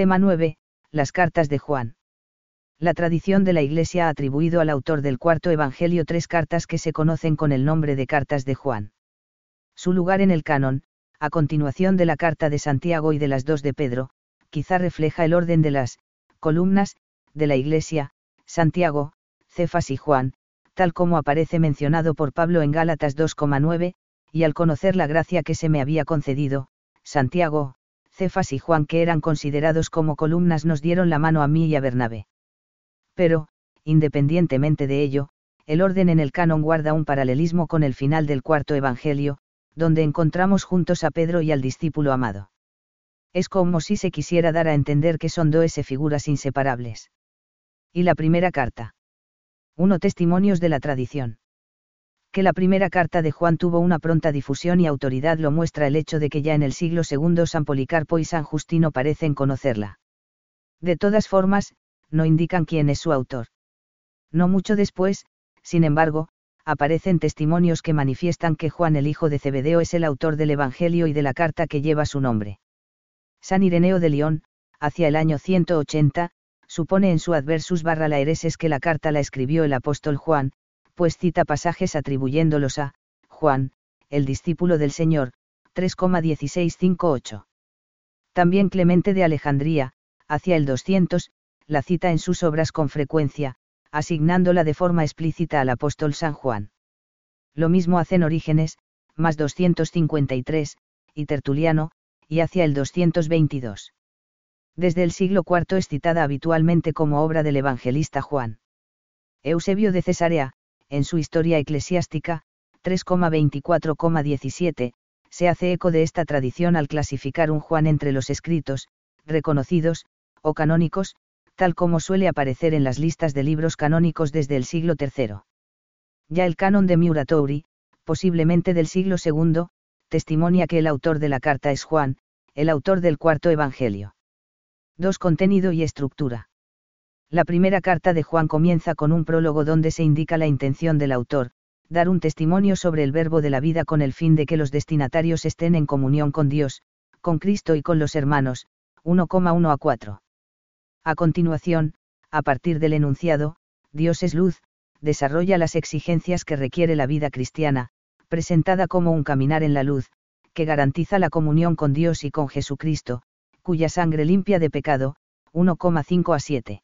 Tema 9. Las cartas de Juan. La tradición de la Iglesia ha atribuido al autor del cuarto Evangelio tres cartas que se conocen con el nombre de cartas de Juan. Su lugar en el canon, a continuación de la carta de Santiago y de las dos de Pedro, quizá refleja el orden de las columnas de la Iglesia, Santiago, Cefas y Juan, tal como aparece mencionado por Pablo en Gálatas 2,9, y al conocer la gracia que se me había concedido, Santiago, Cefas y Juan que eran considerados como columnas nos dieron la mano a mí y a Bernabé. Pero, independientemente de ello, el orden en el canon guarda un paralelismo con el final del cuarto Evangelio, donde encontramos juntos a Pedro y al discípulo amado. Es como si se quisiera dar a entender que son dos figuras inseparables. Y la primera carta. Uno Testimonios de la tradición. Que la primera carta de Juan tuvo una pronta difusión y autoridad lo muestra el hecho de que ya en el siglo II San Policarpo y San Justino parecen conocerla. De todas formas, no indican quién es su autor. No mucho después, sin embargo, aparecen testimonios que manifiestan que Juan el hijo de Cebedeo es el autor del Evangelio y de la carta que lleva su nombre. San Ireneo de León, hacia el año 180, supone en su Adversus barra Laereses que la carta la escribió el apóstol Juan, pues cita pasajes atribuyéndolos a Juan, el discípulo del Señor, 3,1658. También Clemente de Alejandría, hacia el 200, la cita en sus obras con frecuencia, asignándola de forma explícita al apóstol San Juan. Lo mismo hacen Orígenes, más 253, y Tertuliano, y hacia el 222. Desde el siglo IV es citada habitualmente como obra del evangelista Juan. Eusebio de Cesarea, en su Historia Eclesiástica, 3,24,17, se hace eco de esta tradición al clasificar un Juan entre los escritos, reconocidos, o canónicos, tal como suele aparecer en las listas de libros canónicos desde el siglo III. Ya el canon de Muratori, posiblemente del siglo II, testimonia que el autor de la carta es Juan, el autor del cuarto Evangelio. 2. Contenido y estructura. La primera carta de Juan comienza con un prólogo donde se indica la intención del autor, dar un testimonio sobre el verbo de la vida con el fin de que los destinatarios estén en comunión con Dios, con Cristo y con los hermanos, 1,1 a 4. A continuación, a partir del enunciado, Dios es luz, desarrolla las exigencias que requiere la vida cristiana, presentada como un caminar en la luz, que garantiza la comunión con Dios y con Jesucristo, cuya sangre limpia de pecado, 1,5 a 7.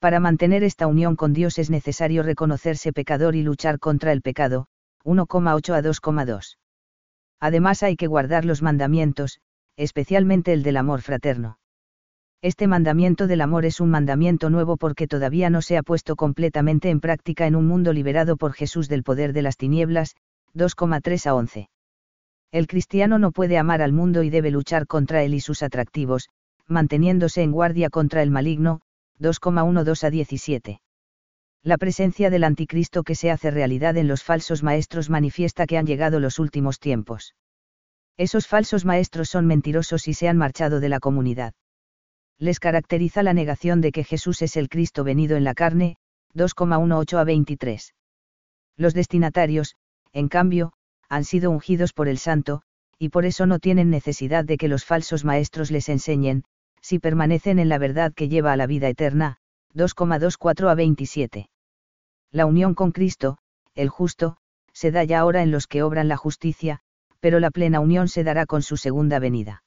Para mantener esta unión con Dios es necesario reconocerse pecador y luchar contra el pecado, 1,8 a 2,2. Además hay que guardar los mandamientos, especialmente el del amor fraterno. Este mandamiento del amor es un mandamiento nuevo porque todavía no se ha puesto completamente en práctica en un mundo liberado por Jesús del poder de las tinieblas, 2,3 a 11. El cristiano no puede amar al mundo y debe luchar contra él y sus atractivos, manteniéndose en guardia contra el maligno, 2,12 a 17. La presencia del anticristo que se hace realidad en los falsos maestros manifiesta que han llegado los últimos tiempos. Esos falsos maestros son mentirosos y se han marchado de la comunidad les caracteriza la negación de que Jesús es el Cristo venido en la carne, 2,18 a 23. Los destinatarios, en cambio, han sido ungidos por el Santo, y por eso no tienen necesidad de que los falsos maestros les enseñen, si permanecen en la verdad que lleva a la vida eterna, 2,24 a 27. La unión con Cristo, el justo, se da ya ahora en los que obran la justicia, pero la plena unión se dará con su segunda venida.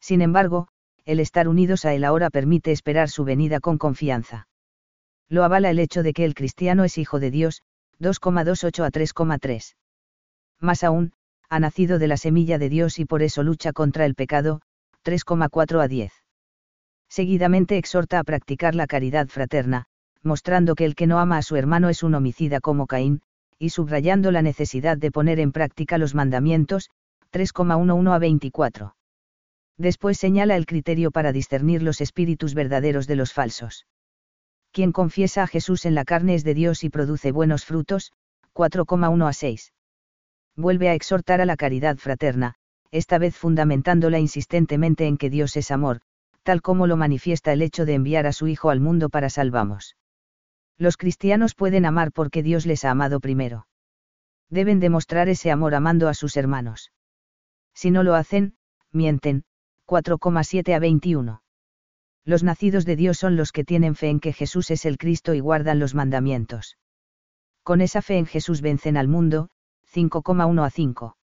Sin embargo, el estar unidos a Él ahora permite esperar su venida con confianza. Lo avala el hecho de que el cristiano es hijo de Dios, 2,28 a 3,3. Más aún, ha nacido de la semilla de Dios y por eso lucha contra el pecado, 3,4 a 10. Seguidamente exhorta a practicar la caridad fraterna, mostrando que el que no ama a su hermano es un homicida como Caín, y subrayando la necesidad de poner en práctica los mandamientos, 3,11 a 24. Después señala el criterio para discernir los espíritus verdaderos de los falsos. Quien confiesa a Jesús en la carne es de Dios y produce buenos frutos, 4,1 a 6. Vuelve a exhortar a la caridad fraterna, esta vez fundamentándola insistentemente en que Dios es amor, tal como lo manifiesta el hecho de enviar a su Hijo al mundo para salvamos. Los cristianos pueden amar porque Dios les ha amado primero. Deben demostrar ese amor amando a sus hermanos. Si no lo hacen, mienten, 4,7 a 21. Los nacidos de Dios son los que tienen fe en que Jesús es el Cristo y guardan los mandamientos. Con esa fe en Jesús vencen al mundo, 5,1 a 5.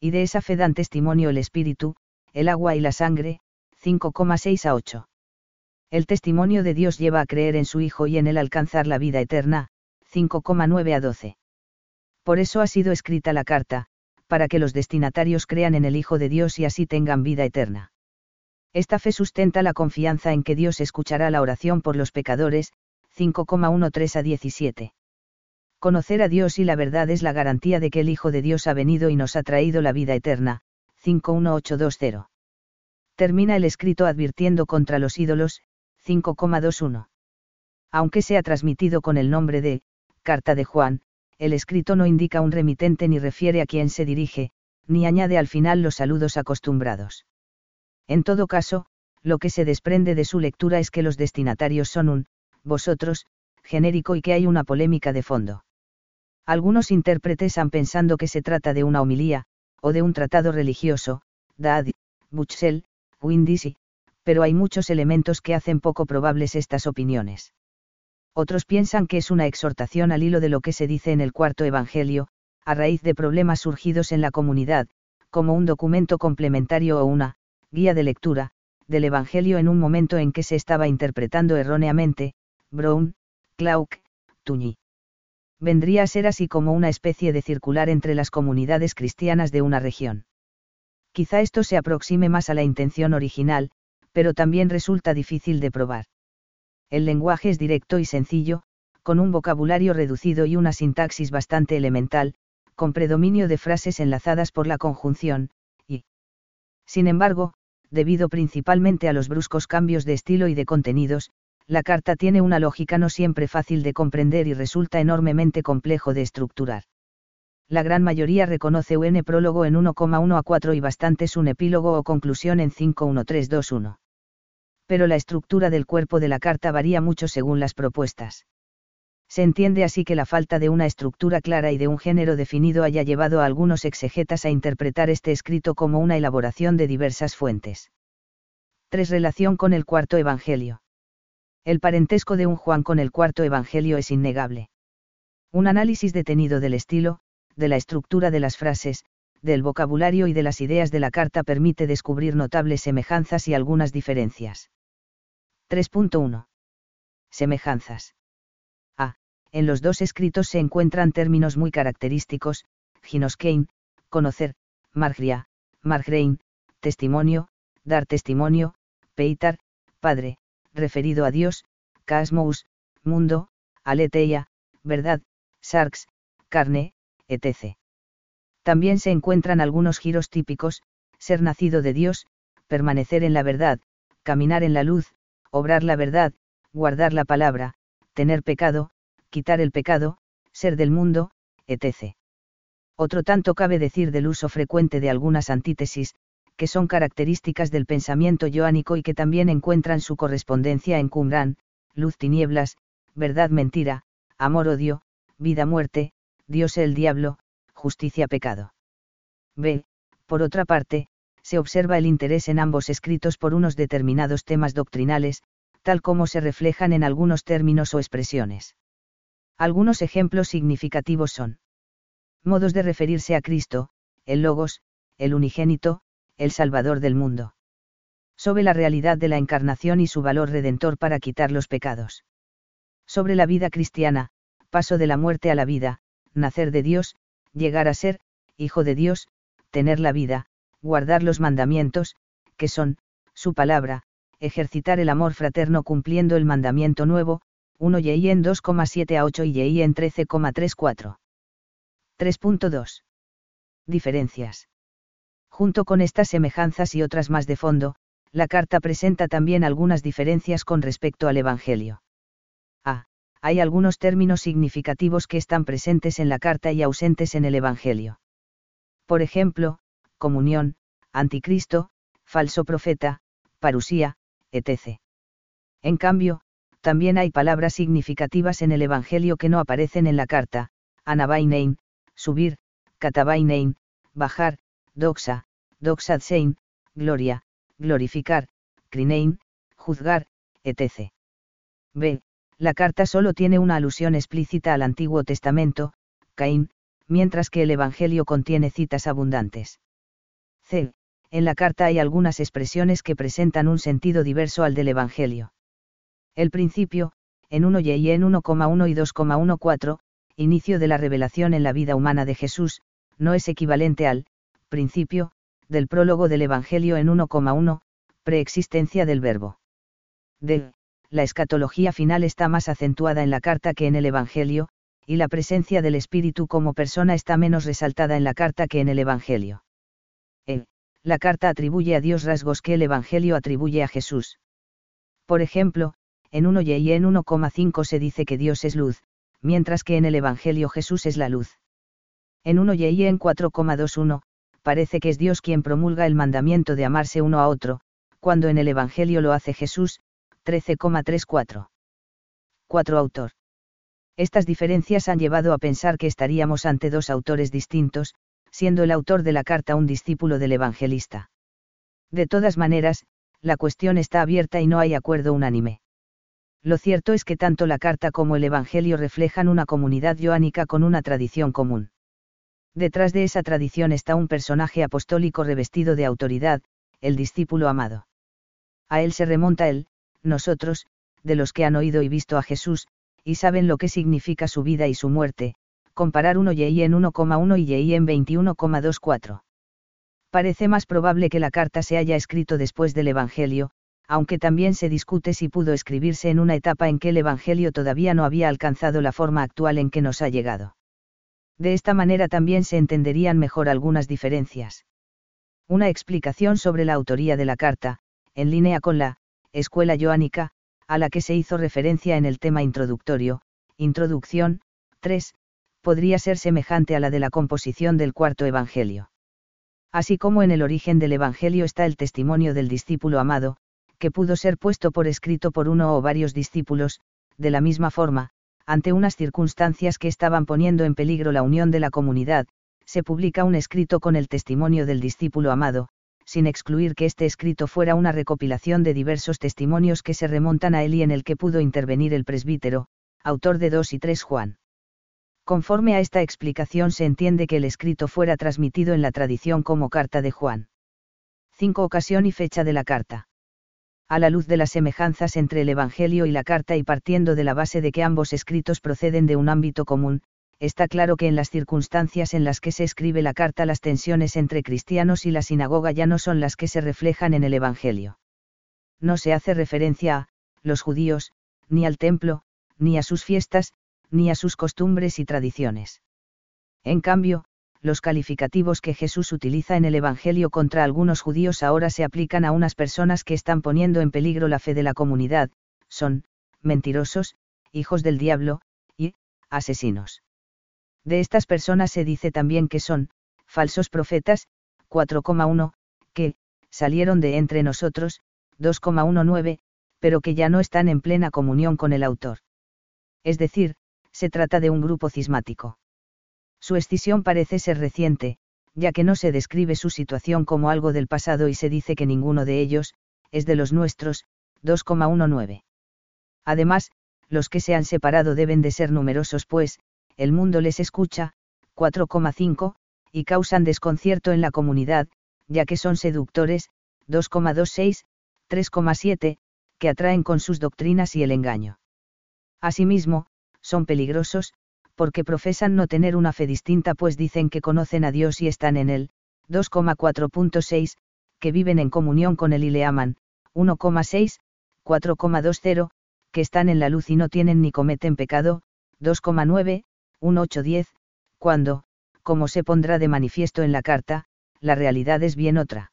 Y de esa fe dan testimonio el Espíritu, el agua y la sangre, 5,6 a 8. El testimonio de Dios lleva a creer en su Hijo y en él alcanzar la vida eterna, 5,9 a 12. Por eso ha sido escrita la carta, para que los destinatarios crean en el Hijo de Dios y así tengan vida eterna. Esta fe sustenta la confianza en que Dios escuchará la oración por los pecadores, 5,13 a 17. Conocer a Dios y la verdad es la garantía de que el Hijo de Dios ha venido y nos ha traído la vida eterna, 51820. Termina el escrito advirtiendo contra los ídolos, 5,21. Aunque sea transmitido con el nombre de, Carta de Juan, el escrito no indica un remitente ni refiere a quién se dirige, ni añade al final los saludos acostumbrados. En todo caso, lo que se desprende de su lectura es que los destinatarios son un, vosotros, genérico y que hay una polémica de fondo. Algunos intérpretes han pensando que se trata de una homilía, o de un tratado religioso, Dad, Buchsel, Windisi, pero hay muchos elementos que hacen poco probables estas opiniones. Otros piensan que es una exhortación al hilo de lo que se dice en el cuarto Evangelio, a raíz de problemas surgidos en la comunidad, como un documento complementario o una, guía de lectura, del Evangelio en un momento en que se estaba interpretando erróneamente, Brown, Clark, Tuñi. Vendría a ser así como una especie de circular entre las comunidades cristianas de una región. Quizá esto se aproxime más a la intención original, pero también resulta difícil de probar. El lenguaje es directo y sencillo, con un vocabulario reducido y una sintaxis bastante elemental, con predominio de frases enlazadas por la conjunción, y. Sin embargo, debido principalmente a los bruscos cambios de estilo y de contenidos, la carta tiene una lógica no siempre fácil de comprender y resulta enormemente complejo de estructurar. La gran mayoría reconoce un prólogo en 1,1 a 4 y bastantes un epílogo o conclusión en 51321. Pero la estructura del cuerpo de la carta varía mucho según las propuestas. Se entiende así que la falta de una estructura clara y de un género definido haya llevado a algunos exegetas a interpretar este escrito como una elaboración de diversas fuentes. 3. Relación con el cuarto Evangelio. El parentesco de un Juan con el cuarto Evangelio es innegable. Un análisis detenido del estilo, de la estructura de las frases, del vocabulario y de las ideas de la carta permite descubrir notables semejanzas y algunas diferencias. 3.1. Semejanzas en los dos escritos se encuentran términos muy característicos, ginoskein, conocer, margria, margrein, testimonio, dar testimonio, peitar, padre, referido a Dios, casmos, mundo, aletheia, verdad, sarx, carne, etc. También se encuentran algunos giros típicos, ser nacido de Dios, permanecer en la verdad, caminar en la luz, obrar la verdad, guardar la palabra, tener pecado, quitar el pecado, ser del mundo, etc. Otro tanto cabe decir del uso frecuente de algunas antítesis, que son características del pensamiento joánico y que también encuentran su correspondencia en Qumran, luz tinieblas, verdad mentira, Dios el diablo, justicia pecado. B. Por otra parte, se observa el interés en ambos escritos por unos determinados temas doctrinales, tal como se reflejan en algunos términos o expresiones. Algunos ejemplos significativos son modos de referirse a Cristo, el Logos, el unigénito, el Salvador del mundo. Sobre la realidad de la encarnación y su valor redentor para quitar los pecados. Sobre la vida cristiana, paso de la muerte a la vida, nacer de Dios, llegar a ser, hijo de Dios, tener la vida, guardar los mandamientos, que son, su palabra, ejercitar el amor fraterno cumpliendo el mandamiento nuevo, 1 y en 2,7 a 8 y en 13,34. 3.2. Diferencias. Junto con estas semejanzas y otras más de fondo, la carta presenta también algunas diferencias con respecto al Evangelio. Hay algunos términos significativos que están presentes en la carta y ausentes en el Evangelio. Por ejemplo, comunión, anticristo, falso profeta, parusía, etc. En cambio, también hay palabras significativas en el Evangelio que no aparecen en la carta, anabainein, subir, katabainein, bajar, doxa, doxadsein, gloria, glorificar, crinein, juzgar, etc. B. La carta solo tiene una alusión explícita al Antiguo Testamento, Caín, mientras que el Evangelio contiene citas abundantes. C. En la carta hay algunas expresiones que presentan un sentido diverso al del Evangelio. El principio, en 1 y en 1,1 y 2,14, inicio de la revelación en la vida humana de Jesús, no es equivalente al principio del prólogo del Evangelio en 1,1, preexistencia del verbo. D. La escatología final está más acentuada en la carta que en el Evangelio, y la presencia del Espíritu como persona está menos resaltada en la carta que en el Evangelio. E. La carta atribuye a Dios rasgos que el Evangelio atribuye a Jesús. Por ejemplo, en 1 y en 1,5 se dice que Dios es luz, mientras que en el Evangelio Jesús es la luz. En 1 y en 4,21, parece que es Dios quien promulga el mandamiento de amarse uno a otro, cuando en el Evangelio lo hace Jesús, 13,34. 4. Autor. Estas diferencias han llevado a pensar que estaríamos ante dos autores distintos, siendo el autor de la carta un discípulo del evangelista. De todas maneras, la cuestión está abierta y no hay acuerdo unánime. Lo cierto es que tanto la carta como el Evangelio reflejan una comunidad joánica con una tradición común. Detrás de esa tradición está un personaje apostólico revestido de autoridad, el discípulo amado. A él se remonta el, nosotros, de los que han oído y visto a Jesús, y saben lo que significa su vida y su muerte, comparar 1 y en 1,1 y en 21,24. Parece más probable que la carta se haya escrito después del Evangelio, aunque también se discute si pudo escribirse en una etapa en que el Evangelio todavía no había alcanzado la forma actual en que nos ha llegado. De esta manera también se entenderían mejor algunas diferencias. Una explicación sobre la autoría de la carta, en línea con la escuela joánica, a la que se hizo referencia en el tema introductorio, Introducción, 3, podría ser semejante a la de la composición del cuarto Evangelio. Así como en el origen del Evangelio está el testimonio del discípulo amado, que pudo ser puesto por escrito por uno o varios discípulos, de la misma forma, ante unas circunstancias que estaban poniendo en peligro la unión de la comunidad, se publica un escrito con el testimonio del discípulo amado, sin excluir que este escrito fuera una recopilación de diversos testimonios que se remontan a él y en el que pudo intervenir el presbítero, autor de 2 y 3 Juan. Conforme a esta explicación se entiende que el escrito fuera transmitido en la tradición como carta de Juan. 5. Ocasión y fecha de la carta. A la luz de las semejanzas entre el Evangelio y la carta y partiendo de la base de que ambos escritos proceden de un ámbito común, está claro que en las circunstancias en las que se escribe la carta las tensiones entre cristianos y la sinagoga ya no son las que se reflejan en el Evangelio. No se hace referencia a, los judíos, ni al templo, ni a sus fiestas, ni a sus costumbres y tradiciones. En cambio, los calificativos que Jesús utiliza en el Evangelio contra algunos judíos ahora se aplican a unas personas que están poniendo en peligro la fe de la comunidad, son, mentirosos, hijos del diablo, y, asesinos. De estas personas se dice también que son, falsos profetas, 4,1, que, salieron de entre nosotros, 2,19, pero que ya no están en plena comunión con el autor. Es decir, se trata de un grupo cismático. Su escisión parece ser reciente, ya que no se describe su situación como algo del pasado y se dice que ninguno de ellos, es de los nuestros, 2,19. Además, los que se han separado deben de ser numerosos pues, el mundo les escucha, 4,5, y causan desconcierto en la comunidad, ya que son seductores, 2,26, 3,7, que atraen con sus doctrinas y el engaño. Asimismo, son peligrosos, porque profesan no tener una fe distinta pues dicen que conocen a Dios y están en él, 2,4.6, que viven en comunión con él y le aman, 1,6, 4,20, que están en la luz y no tienen ni cometen pecado, 2,9, 1.8.10, cuando, como se pondrá de manifiesto en la carta, la realidad es bien otra.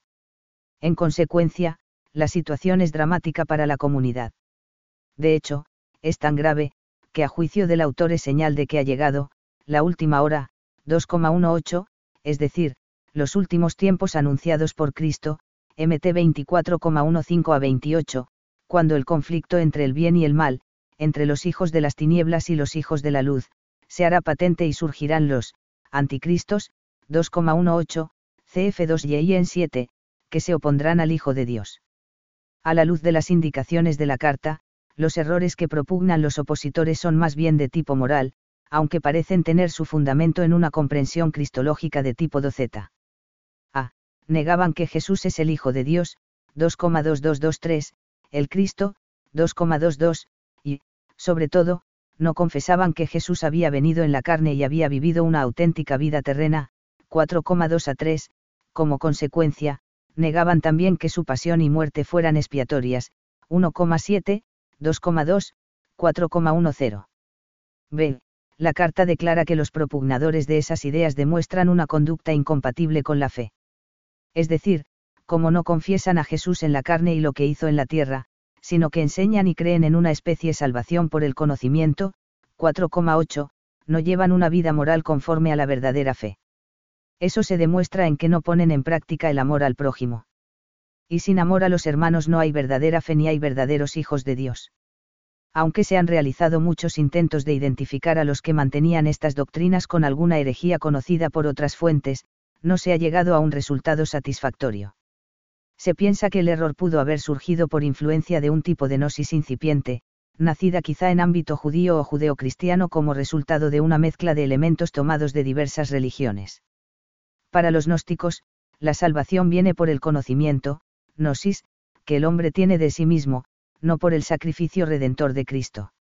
En consecuencia, la situación es dramática para la comunidad. De hecho, es tan grave, que a juicio del autor es señal de que ha llegado, la última hora, 2,18, es decir, los últimos tiempos anunciados por Cristo, MT 24,15 a 28, cuando el conflicto entre el bien y el mal, entre los hijos de las tinieblas y los hijos de la luz, se hará patente y surgirán los anticristos, 2,18, CF2 y en 7, que se opondrán al Hijo de Dios. A la luz de las indicaciones de la carta, los errores que propugnan los opositores son más bien de tipo moral, aunque parecen tener su fundamento en una comprensión cristológica de tipo doceta. A. Negaban que Jesús es el Hijo de Dios, 2,2223, el Cristo, 2,22, y, sobre todo, no confesaban que Jesús había venido en la carne y había vivido una auténtica vida terrena, 4,2 a 3, como consecuencia, negaban también que su pasión y muerte fueran expiatorias, 1,7, 2,2, 4,10. B. La carta declara que los propugnadores de esas ideas demuestran una conducta incompatible con la fe. Es decir, como no confiesan a Jesús en la carne y lo que hizo en la tierra, sino que enseñan y creen en una especie salvación por el conocimiento, 4,8, no llevan una vida moral conforme a la verdadera fe. Eso se demuestra en que no ponen en práctica el amor al prójimo. Y sin amor a los hermanos no hay verdadera fe ni hay verdaderos hijos de Dios. Aunque se han realizado muchos intentos de identificar a los que mantenían estas doctrinas con alguna herejía conocida por otras fuentes, no se ha llegado a un resultado satisfactorio. Se piensa que el error pudo haber surgido por influencia de un tipo de gnosis incipiente, nacida quizá en ámbito judío o judeocristiano como resultado de una mezcla de elementos tomados de diversas religiones. Para los gnósticos, la salvación viene por el conocimiento, gnosis, que el hombre tiene de sí mismo, no por el sacrificio redentor de Cristo.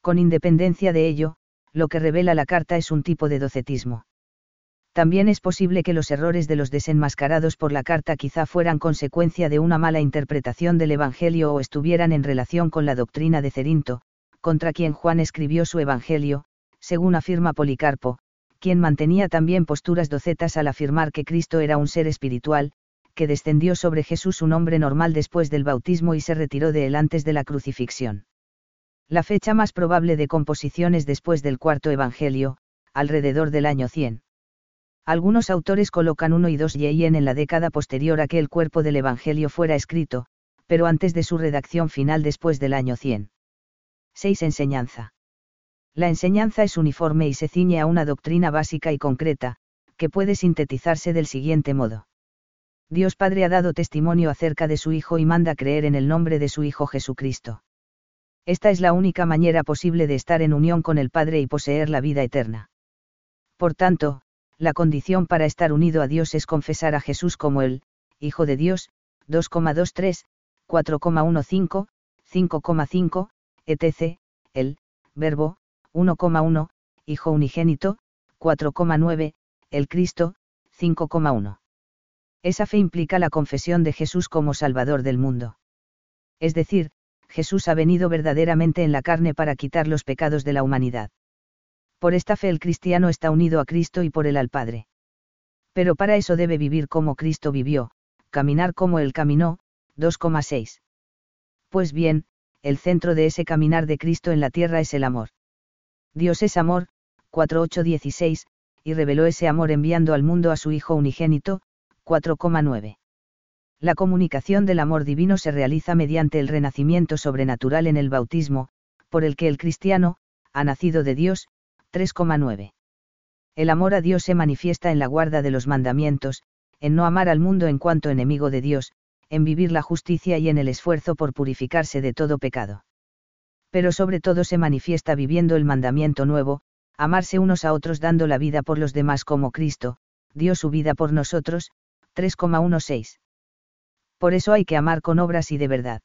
Con independencia de ello, lo que revela la carta es un tipo de docetismo. También es posible que los errores de los desenmascarados por la carta quizá fueran consecuencia de una mala interpretación del Evangelio o estuvieran en relación con la doctrina de Cerinto, contra quien Juan escribió su Evangelio, según afirma Policarpo, quien mantenía también posturas docetas al afirmar que Cristo era un ser espiritual, que descendió sobre Jesús un hombre normal después del bautismo y se retiró de él antes de la crucifixión. La fecha más probable de composición es después del cuarto Evangelio, alrededor del año 100. Algunos autores colocan 1 y 2 Yeyen en la década posterior a que el cuerpo del Evangelio fuera escrito, pero antes de su redacción final después del año 100. 6. Enseñanza. La enseñanza es uniforme y se ciñe a una doctrina básica y concreta, que puede sintetizarse del siguiente modo. Dios Padre ha dado testimonio acerca de su Hijo y manda creer en el nombre de su Hijo Jesucristo. Esta es la única manera posible de estar en unión con el Padre y poseer la vida eterna. Por tanto, la condición para estar unido a Dios es confesar a Jesús como el, Hijo de Dios, 2,23, 4,15, 5,5, etc., el, Verbo, 1,1, Hijo unigénito, 4,9, el Cristo, 5,1. Esa fe implica la confesión de Jesús como Salvador del mundo. Es decir, Jesús ha venido verdaderamente en la carne para quitar los pecados de la humanidad por esta fe el cristiano está unido a Cristo y por él al Padre. Pero para eso debe vivir como Cristo vivió, caminar como él caminó, 2,6. Pues bien, el centro de ese caminar de Cristo en la tierra es el amor. Dios es amor, 4.8.16, y reveló ese amor enviando al mundo a su Hijo unigénito, 4,9. La comunicación del amor divino se realiza mediante el renacimiento sobrenatural en el bautismo, por el que el cristiano, ha nacido de Dios, 3,9. El amor a Dios se manifiesta en la guarda de los mandamientos, en no amar al mundo en cuanto enemigo de Dios, en vivir la justicia y en el esfuerzo por purificarse de todo pecado. Pero sobre todo se manifiesta viviendo el mandamiento nuevo, amarse unos a otros dando la vida por los demás como Cristo, dio su vida por nosotros, 3,16. Por eso hay que amar con obras y de verdad.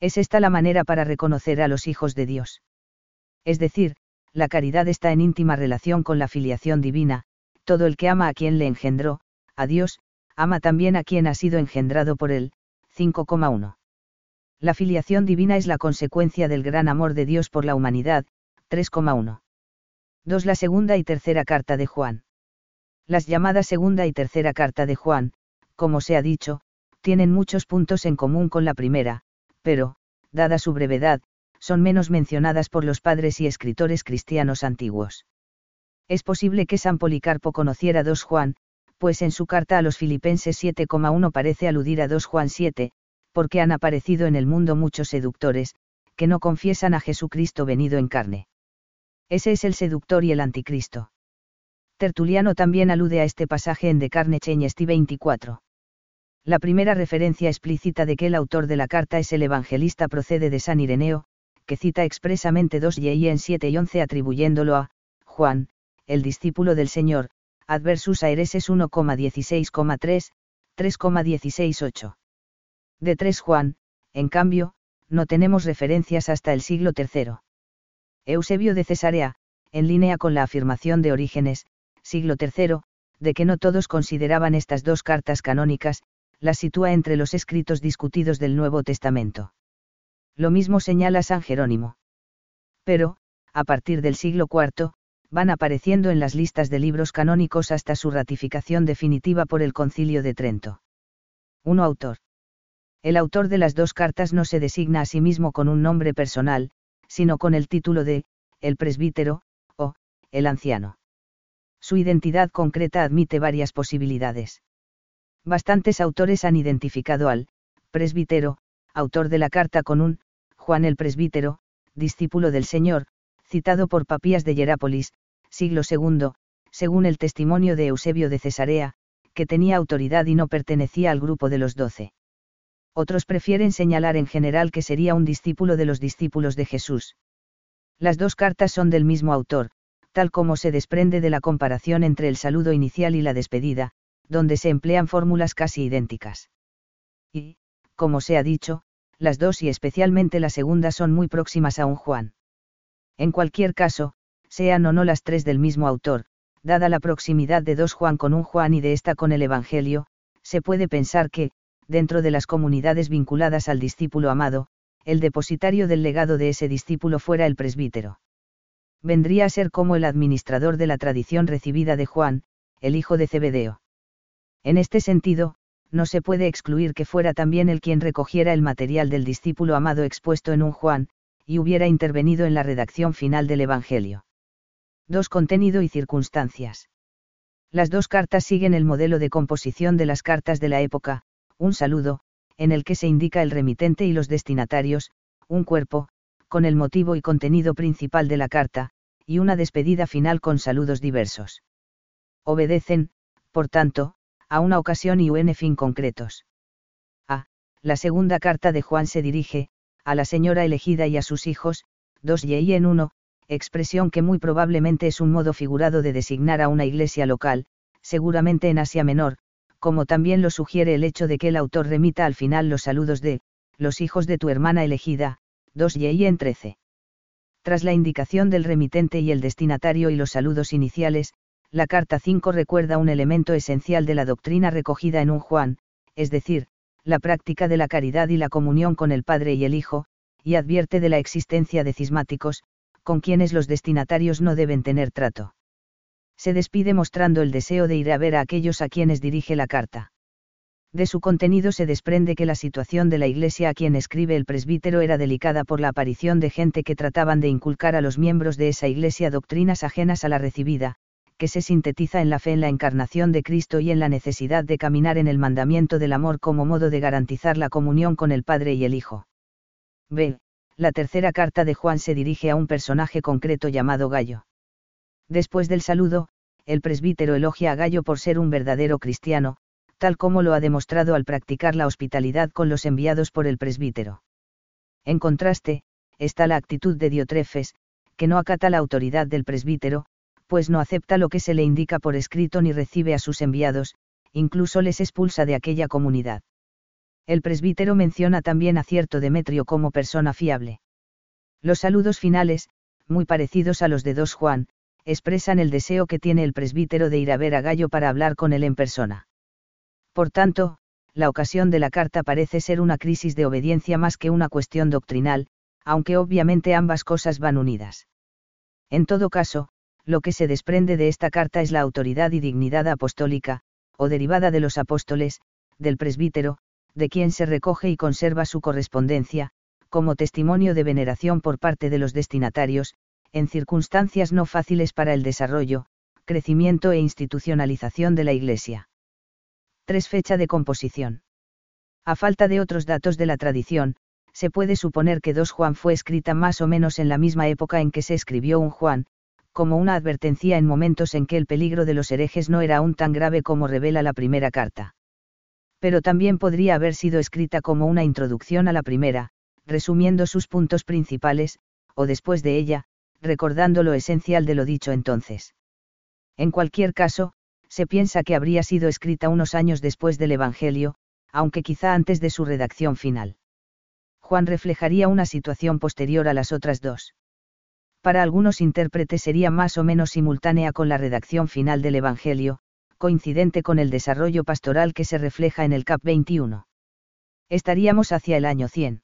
Es esta la manera para reconocer a los hijos de Dios. Es decir, la caridad está en íntima relación con la filiación divina, todo el que ama a quien le engendró, a Dios, ama también a quien ha sido engendrado por él. 5,1. La filiación divina es la consecuencia del gran amor de Dios por la humanidad. 3,1. 2. La segunda y tercera carta de Juan. Las llamadas segunda y tercera carta de Juan, como se ha dicho, tienen muchos puntos en común con la primera, pero, dada su brevedad, son menos mencionadas por los padres y escritores cristianos antiguos. Es posible que San Policarpo conociera 2 Juan, pues en su carta a los Filipenses 7,1 parece aludir a 2 Juan 7, porque han aparecido en el mundo muchos seductores, que no confiesan a Jesucristo venido en carne. Ese es el seductor y el anticristo. Tertuliano también alude a este pasaje en De Carne Cheñesti 24. La primera referencia explícita de que el autor de la carta es el evangelista procede de San Ireneo, que cita expresamente 2 y en 7 y 11 atribuyéndolo a Juan, el discípulo del Señor, adversus aereses 1,16,3, 3,168. De 3 Juan, en cambio, no tenemos referencias hasta el siglo III. Eusebio de Cesarea, en línea con la afirmación de Orígenes, siglo III, de que no todos consideraban estas dos cartas canónicas, las sitúa entre los escritos discutidos del Nuevo Testamento. Lo mismo señala San Jerónimo. Pero, a partir del siglo IV, van apareciendo en las listas de libros canónicos hasta su ratificación definitiva por el Concilio de Trento. 1. Autor. El autor de las dos cartas no se designa a sí mismo con un nombre personal, sino con el título de, el presbítero, o, el anciano. Su identidad concreta admite varias posibilidades. Bastantes autores han identificado al presbítero, autor de la carta con un Juan el presbítero, discípulo del Señor, citado por Papías de Hierápolis, siglo II, según el testimonio de Eusebio de Cesarea, que tenía autoridad y no pertenecía al grupo de los doce. Otros prefieren señalar en general que sería un discípulo de los discípulos de Jesús. Las dos cartas son del mismo autor, tal como se desprende de la comparación entre el saludo inicial y la despedida, donde se emplean fórmulas casi idénticas. Y, como se ha dicho, las dos y especialmente la segunda son muy próximas a un Juan. En cualquier caso, sean o no las tres del mismo autor, dada la proximidad de dos Juan con un Juan y de esta con el Evangelio, se puede pensar que, dentro de las comunidades vinculadas al discípulo amado, el depositario del legado de ese discípulo fuera el presbítero vendría a ser como el administrador de la tradición recibida de Juan, el hijo de Zebedeo. En este sentido, no se puede excluir que fuera también el quien recogiera el material del discípulo amado expuesto en un Juan, y hubiera intervenido en la redacción final del Evangelio. 2. Contenido y circunstancias. Las dos cartas siguen el modelo de composición de las cartas de la época, un saludo, en el que se indica el remitente y los destinatarios, un cuerpo, con el motivo y contenido principal de la carta, y una despedida final con saludos diversos. Obedecen, por tanto, a una ocasión y un fin concretos. A. La segunda carta de Juan se dirige, a la señora elegida y a sus hijos, dos y en uno, expresión que muy probablemente es un modo figurado de designar a una iglesia local, seguramente en Asia Menor, como también lo sugiere el hecho de que el autor remita al final los saludos de, los hijos de tu hermana elegida, 2 y en 13. Tras la indicación del remitente y el destinatario y los saludos iniciales, la carta 5 recuerda un elemento esencial de la doctrina recogida en un Juan, es decir, la práctica de la caridad y la comunión con el Padre y el Hijo, y advierte de la existencia de cismáticos, con quienes los destinatarios no deben tener trato. Se despide mostrando el deseo de ir a ver a aquellos a quienes dirige la carta. De su contenido se desprende que la situación de la iglesia a quien escribe el presbítero era delicada por la aparición de gente que trataban de inculcar a los miembros de esa iglesia doctrinas ajenas a la recibida, que se sintetiza en la fe en la encarnación de Cristo y en la necesidad de caminar en el mandamiento del amor como modo de garantizar la comunión con el Padre y el Hijo. B. La tercera carta de Juan se dirige a un personaje concreto llamado Gallo. Después del saludo, el presbítero elogia a Gallo por ser un verdadero cristiano, tal como lo ha demostrado al practicar la hospitalidad con los enviados por el presbítero. En contraste, está la actitud de Diotrefes, que no acata la autoridad del presbítero, pues no acepta lo que se le indica por escrito ni recibe a sus enviados, incluso les expulsa de aquella comunidad. El presbítero menciona también a cierto Demetrio como persona fiable. Los saludos finales, muy parecidos a los de dos Juan, expresan el deseo que tiene el presbítero de ir a ver a Gallo para hablar con él en persona. Por tanto, la ocasión de la carta parece ser una crisis de obediencia más que una cuestión doctrinal, aunque obviamente ambas cosas van unidas. En todo caso, lo que se desprende de esta carta es la autoridad y dignidad apostólica, o derivada de los apóstoles, del presbítero, de quien se recoge y conserva su correspondencia, como testimonio de veneración por parte de los destinatarios, en circunstancias no fáciles para el desarrollo, crecimiento e institucionalización de la Iglesia. 3. Fecha de composición. A falta de otros datos de la tradición, se puede suponer que 2 Juan fue escrita más o menos en la misma época en que se escribió un Juan, como una advertencia en momentos en que el peligro de los herejes no era aún tan grave como revela la primera carta. Pero también podría haber sido escrita como una introducción a la primera, resumiendo sus puntos principales, o después de ella, recordando lo esencial de lo dicho entonces. En cualquier caso, se piensa que habría sido escrita unos años después del Evangelio, aunque quizá antes de su redacción final. Juan reflejaría una situación posterior a las otras dos. Para algunos intérpretes sería más o menos simultánea con la redacción final del Evangelio, coincidente con el desarrollo pastoral que se refleja en el CAP 21. Estaríamos hacia el año 100.